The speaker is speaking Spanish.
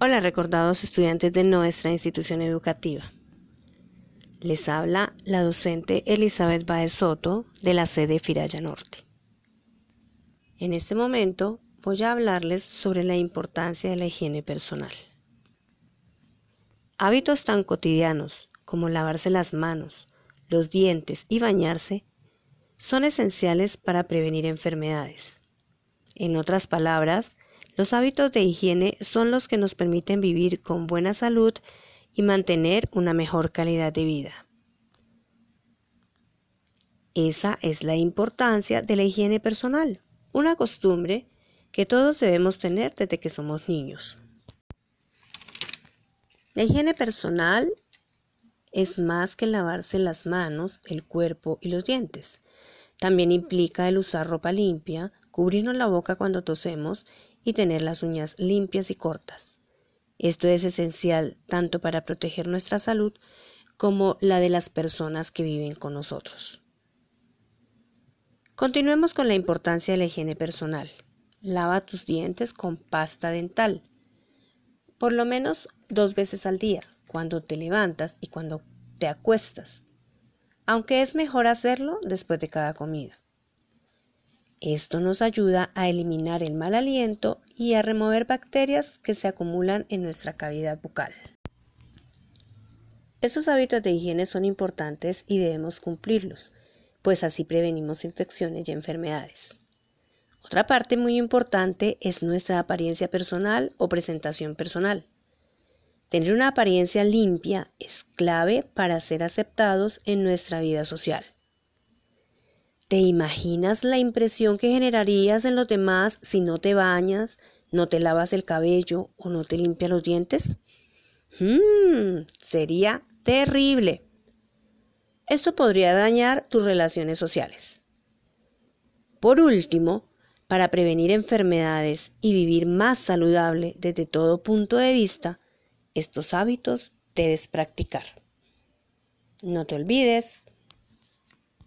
Hola recordados estudiantes de nuestra institución educativa. Les habla la docente Elizabeth Baez Soto de la sede Firaya Norte. En este momento voy a hablarles sobre la importancia de la higiene personal. Hábitos tan cotidianos como lavarse las manos, los dientes y bañarse son esenciales para prevenir enfermedades. En otras palabras, los hábitos de higiene son los que nos permiten vivir con buena salud y mantener una mejor calidad de vida. Esa es la importancia de la higiene personal, una costumbre que todos debemos tener desde que somos niños. La higiene personal es más que lavarse las manos, el cuerpo y los dientes. También implica el usar ropa limpia, cubrirnos la boca cuando tosemos y tener las uñas limpias y cortas. Esto es esencial tanto para proteger nuestra salud como la de las personas que viven con nosotros. Continuemos con la importancia de la higiene personal. Lava tus dientes con pasta dental, por lo menos dos veces al día, cuando te levantas y cuando te acuestas, aunque es mejor hacerlo después de cada comida. Esto nos ayuda a eliminar el mal aliento y a remover bacterias que se acumulan en nuestra cavidad bucal. Estos hábitos de higiene son importantes y debemos cumplirlos, pues así prevenimos infecciones y enfermedades. Otra parte muy importante es nuestra apariencia personal o presentación personal. Tener una apariencia limpia es clave para ser aceptados en nuestra vida social. ¿Te imaginas la impresión que generarías en los demás si no te bañas, no te lavas el cabello o no te limpias los dientes? Hmm, sería terrible. Esto podría dañar tus relaciones sociales. Por último, para prevenir enfermedades y vivir más saludable desde todo punto de vista, estos hábitos debes practicar. No te olvides